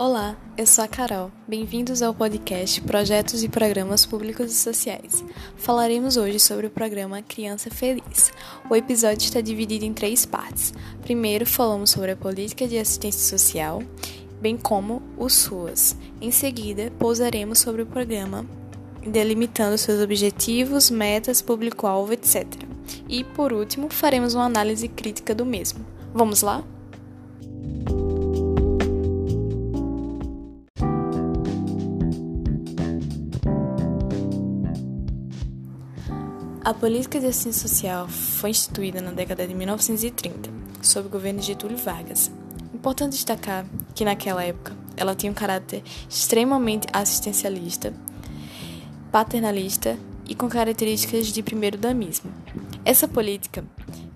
Olá, eu sou a Carol. Bem-vindos ao podcast Projetos e Programas Públicos e Sociais. Falaremos hoje sobre o programa Criança Feliz. O episódio está dividido em três partes. Primeiro, falamos sobre a política de assistência social, bem como os SUAS. Em seguida, pousaremos sobre o programa, delimitando seus objetivos, metas, público-alvo, etc. E, por último, faremos uma análise crítica do mesmo. Vamos lá? A política de assistência social foi instituída na década de 1930, sob o governo de Getúlio Vargas. Importante destacar que naquela época ela tinha um caráter extremamente assistencialista, paternalista e com características de primeiro-damismo. Essa política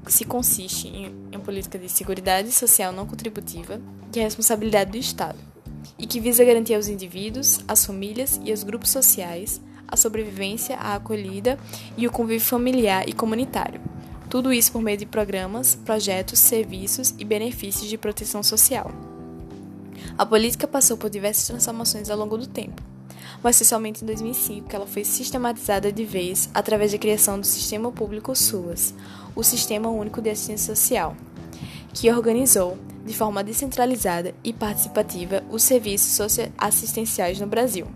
se consiste em uma política de seguridade social não contributiva, que é a responsabilidade do Estado, e que visa garantir aos indivíduos, às famílias e aos grupos sociais a sobrevivência, a acolhida e o convívio familiar e comunitário. Tudo isso por meio de programas, projetos, serviços e benefícios de proteção social. A política passou por diversas transformações ao longo do tempo, mas foi somente em 2005 que ela foi sistematizada de vez através da criação do Sistema Público SUAS, o Sistema Único de Assistência Social, que organizou, de forma descentralizada e participativa, os serviços socioassistenciais no Brasil.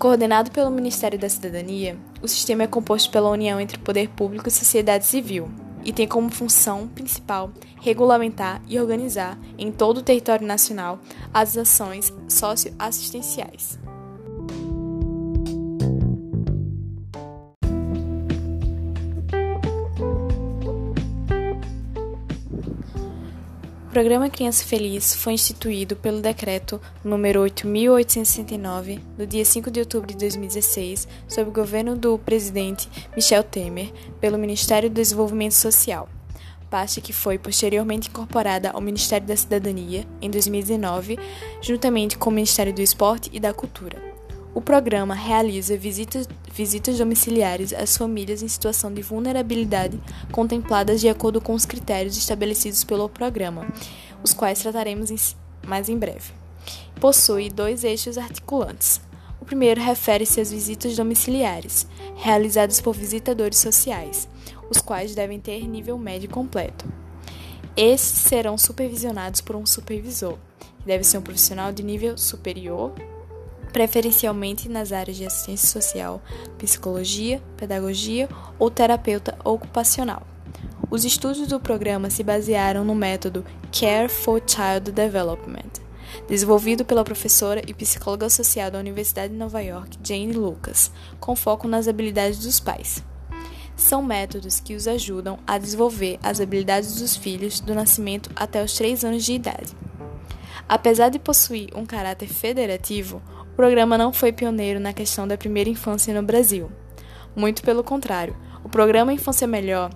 Coordenado pelo Ministério da Cidadania, o sistema é composto pela união entre poder público e sociedade civil e tem como função principal regulamentar e organizar em todo o território nacional as ações socioassistenciais. O programa Criança Feliz foi instituído pelo decreto número 8869 no dia 5 de outubro de 2016, sob o governo do presidente Michel Temer, pelo Ministério do Desenvolvimento Social. Parte que foi posteriormente incorporada ao Ministério da Cidadania em 2019, juntamente com o Ministério do Esporte e da Cultura. O programa realiza visitas, visitas domiciliares às famílias em situação de vulnerabilidade contempladas de acordo com os critérios estabelecidos pelo programa, os quais trataremos em, mais em breve. Possui dois eixos articulantes. O primeiro refere-se às visitas domiciliares, realizadas por visitadores sociais, os quais devem ter nível médio completo. Estes serão supervisionados por um supervisor, que deve ser um profissional de nível superior preferencialmente nas áreas de assistência social, psicologia, pedagogia ou terapeuta ocupacional. Os estudos do programa se basearam no método Care for Child Development, desenvolvido pela professora e psicóloga social da Universidade de Nova York, Jane Lucas, com foco nas habilidades dos pais. São métodos que os ajudam a desenvolver as habilidades dos filhos do nascimento até os 3 anos de idade. Apesar de possuir um caráter federativo, o programa não foi pioneiro na questão da primeira infância no Brasil. Muito pelo contrário, o programa Infância Melhor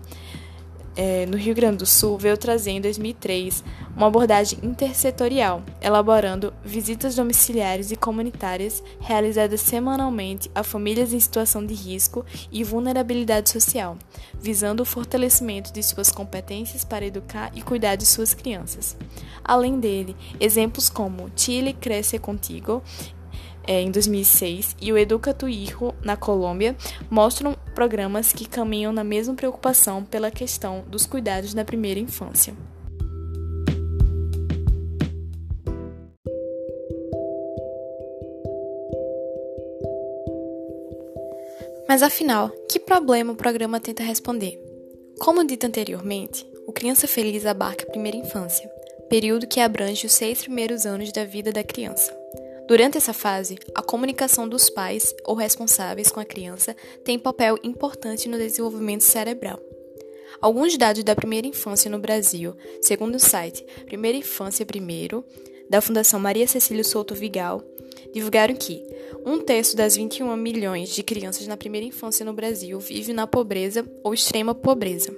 é, no Rio Grande do Sul veio trazer em 2003 uma abordagem intersetorial, elaborando visitas domiciliares e comunitárias realizadas semanalmente a famílias em situação de risco e vulnerabilidade social, visando o fortalecimento de suas competências para educar e cuidar de suas crianças. Além dele, exemplos como Chile Cresce Contigo é, em 2006 e o Educa Tu Hijo, na Colômbia, mostram programas que caminham na mesma preocupação pela questão dos cuidados na primeira infância. Mas afinal, que problema o programa tenta responder? Como dito anteriormente, o Criança Feliz abarca a primeira infância, período que abrange os seis primeiros anos da vida da criança. Durante essa fase, a comunicação dos pais ou responsáveis com a criança tem papel importante no desenvolvimento cerebral. Alguns dados da primeira infância no Brasil, segundo o site Primeira Infância Primeiro, da Fundação Maria Cecília Souto Vigal, divulgaram que um terço das 21 milhões de crianças na primeira infância no Brasil vive na pobreza ou extrema pobreza.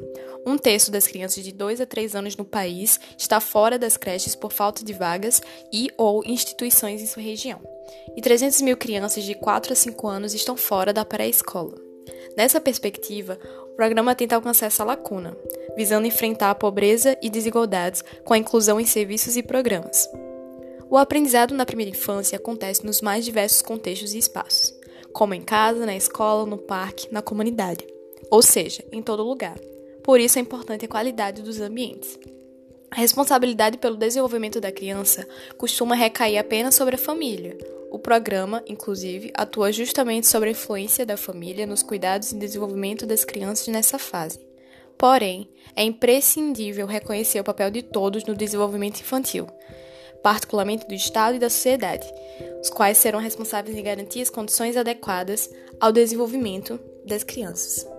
Um terço das crianças de 2 a 3 anos no país está fora das creches por falta de vagas e ou instituições em sua região. E 300 mil crianças de 4 a 5 anos estão fora da pré-escola. Nessa perspectiva, o programa tenta alcançar essa lacuna, visando enfrentar a pobreza e desigualdades com a inclusão em serviços e programas. O aprendizado na primeira infância acontece nos mais diversos contextos e espaços, como em casa, na escola, no parque, na comunidade, ou seja, em todo lugar. Por isso é importante a qualidade dos ambientes. A responsabilidade pelo desenvolvimento da criança costuma recair apenas sobre a família. O programa, inclusive, atua justamente sobre a influência da família nos cuidados e desenvolvimento das crianças nessa fase. Porém, é imprescindível reconhecer o papel de todos no desenvolvimento infantil, particularmente do Estado e da sociedade, os quais serão responsáveis em garantir as condições adequadas ao desenvolvimento das crianças.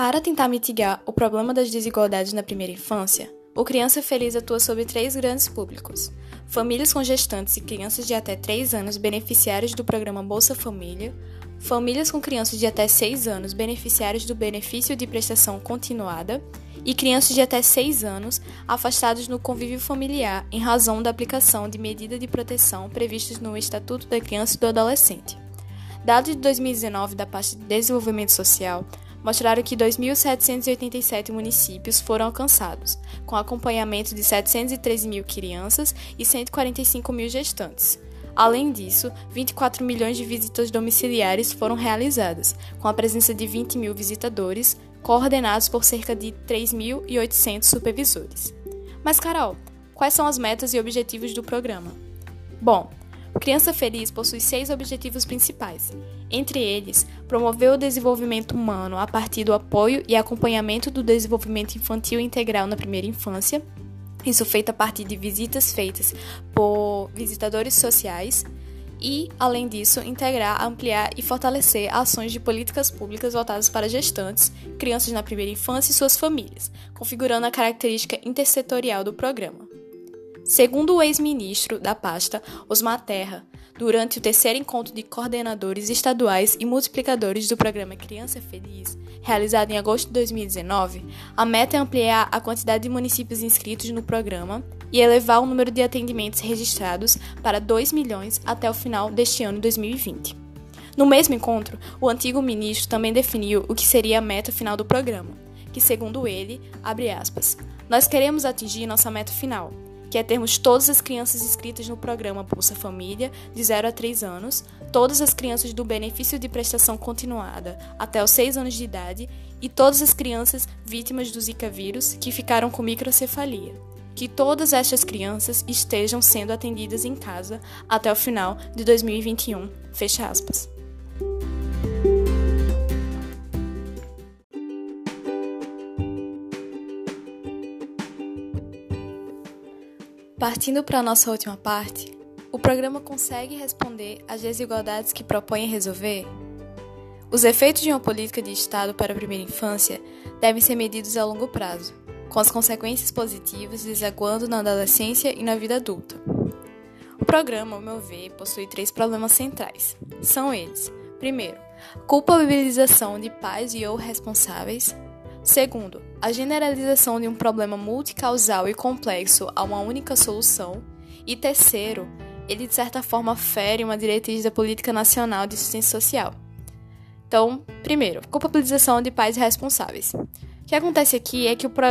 Para tentar mitigar o problema das desigualdades na primeira infância, o Criança Feliz atua sobre três grandes públicos: famílias com gestantes e crianças de até 3 anos beneficiários do programa Bolsa Família, famílias com crianças de até 6 anos beneficiários do benefício de prestação continuada e crianças de até 6 anos afastados no convívio familiar em razão da aplicação de medidas de proteção previstas no Estatuto da Criança e do Adolescente. Dados de 2019 da parte de Desenvolvimento Social mostraram que 2.787 municípios foram alcançados, com acompanhamento de 713 mil crianças e 145 mil gestantes. Além disso, 24 milhões de visitas domiciliares foram realizadas, com a presença de 20 mil visitadores, coordenados por cerca de 3.800 supervisores. Mas, Carol, quais são as metas e objetivos do programa? Bom, Criança Feliz possui seis objetivos principais. Entre eles, promover o desenvolvimento humano a partir do apoio e acompanhamento do desenvolvimento infantil integral na primeira infância, isso feito a partir de visitas feitas por visitadores sociais, e, além disso, integrar, ampliar e fortalecer ações de políticas públicas voltadas para gestantes, crianças na primeira infância e suas famílias, configurando a característica intersetorial do programa. Segundo o ex-ministro da pasta, Osmar Terra, durante o terceiro encontro de coordenadores estaduais e multiplicadores do programa Criança Feliz, realizado em agosto de 2019, a meta é ampliar a quantidade de municípios inscritos no programa e elevar o número de atendimentos registrados para 2 milhões até o final deste ano 2020. No mesmo encontro, o antigo ministro também definiu o que seria a meta final do programa, que, segundo ele, abre aspas, nós queremos atingir nossa meta final, que é termos todas as crianças inscritas no programa Bolsa Família, de 0 a 3 anos, todas as crianças do benefício de prestação continuada até os 6 anos de idade e todas as crianças vítimas do Zika vírus que ficaram com microcefalia. Que todas estas crianças estejam sendo atendidas em casa até o final de 2021. Fecha aspas. Partindo para a nossa última parte, o programa consegue responder às desigualdades que propõe resolver? Os efeitos de uma política de Estado para a primeira infância devem ser medidos a longo prazo, com as consequências positivas desaguando na adolescência e na vida adulta. O programa, ao meu ver, possui três problemas centrais. São eles: primeiro, culpabilização de pais e ou responsáveis, Segundo, a generalização de um problema multicausal e complexo a uma única solução. E terceiro, ele de certa forma fere uma diretriz da política nacional de assistência social. Então, primeiro, culpabilização de pais responsáveis. O que acontece aqui é que o, pro...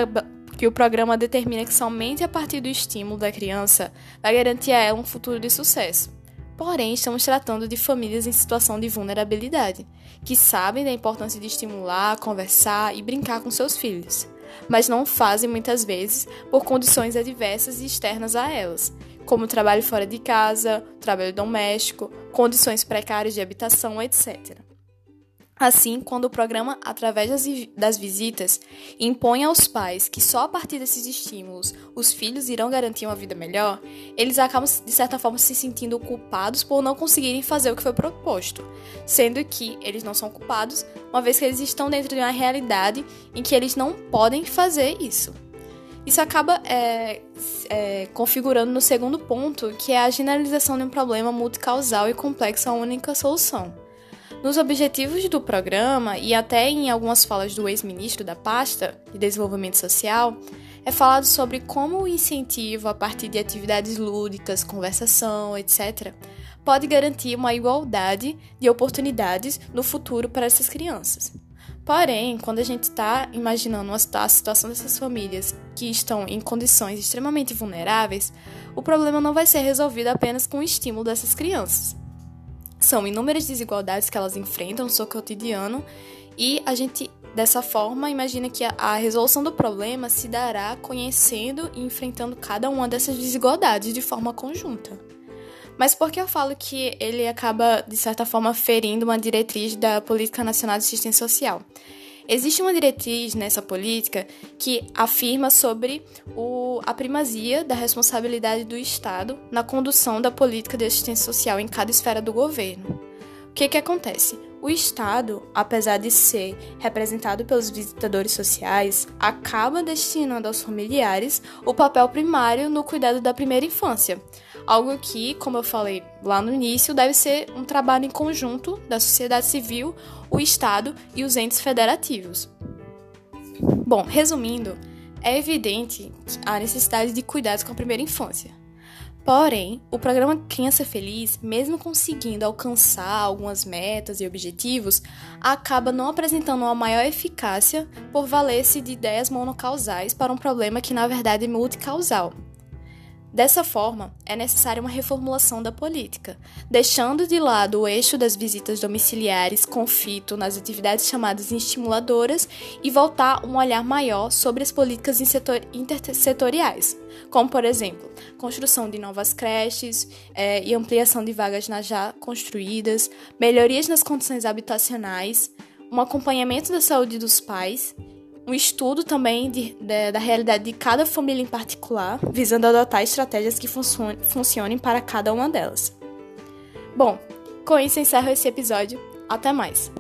que o programa determina que somente a partir do estímulo da criança vai garantir a ela um futuro de sucesso. Porém, estamos tratando de famílias em situação de vulnerabilidade, que sabem da importância de estimular, conversar e brincar com seus filhos, mas não fazem muitas vezes por condições adversas e externas a elas, como trabalho fora de casa, trabalho doméstico, condições precárias de habitação, etc. Assim, quando o programa, através das, visitas, impõe aos pais que só a partir desses estímulos os filhos irão garantir uma vida melhor, eles acabam, de certa forma, se sentindo culpados por não conseguirem fazer o que foi proposto, sendo que eles não são culpados, uma vez que eles estão dentro de uma realidade em que eles não podem fazer isso. Isso acaba é, é, configurando no segundo ponto, que é a generalização de um problema multicausal e complexo a única solução. Nos objetivos do programa e até em algumas falas do ex-ministro da pasta de Desenvolvimento Social, é falado sobre como o incentivo a partir de atividades lúdicas, conversação, etc., pode garantir uma igualdade de oportunidades no futuro para essas crianças. Porém, quando a gente está imaginando a situação dessas famílias que estão em condições extremamente vulneráveis, o problema não vai ser resolvido apenas com o estímulo dessas crianças. São inúmeras desigualdades que elas enfrentam no seu cotidiano e a gente, dessa forma, imagina que a resolução do problema se dará conhecendo e enfrentando cada uma dessas desigualdades de forma conjunta. Mas por que eu falo que ele acaba, de certa forma, ferindo uma diretriz da Política Nacional de Assistência Social? Existe uma diretriz nessa política que afirma sobre o, a primazia da responsabilidade do Estado na condução da política de assistência social em cada esfera do governo. O que, que acontece? O Estado, apesar de ser representado pelos visitadores sociais, acaba destinando aos familiares o papel primário no cuidado da primeira infância. Algo que, como eu falei lá no início, deve ser um trabalho em conjunto da sociedade civil, o Estado e os entes federativos. Bom, resumindo, é evidente a necessidade de cuidados com a primeira infância. Porém, o programa Criança Feliz, mesmo conseguindo alcançar algumas metas e objetivos, acaba não apresentando uma maior eficácia por valer-se de ideias monocausais para um problema que na verdade é multicausal. Dessa forma, é necessária uma reformulação da política, deixando de lado o eixo das visitas domiciliares com fito nas atividades chamadas estimuladoras e voltar um olhar maior sobre as políticas intersetoriais, como, por exemplo, construção de novas creches é, e ampliação de vagas nas já construídas, melhorias nas condições habitacionais, um acompanhamento da saúde dos pais um estudo também de, de, da realidade de cada família em particular, visando adotar estratégias que funcionem, funcionem para cada uma delas. Bom, com isso encerro esse episódio. Até mais!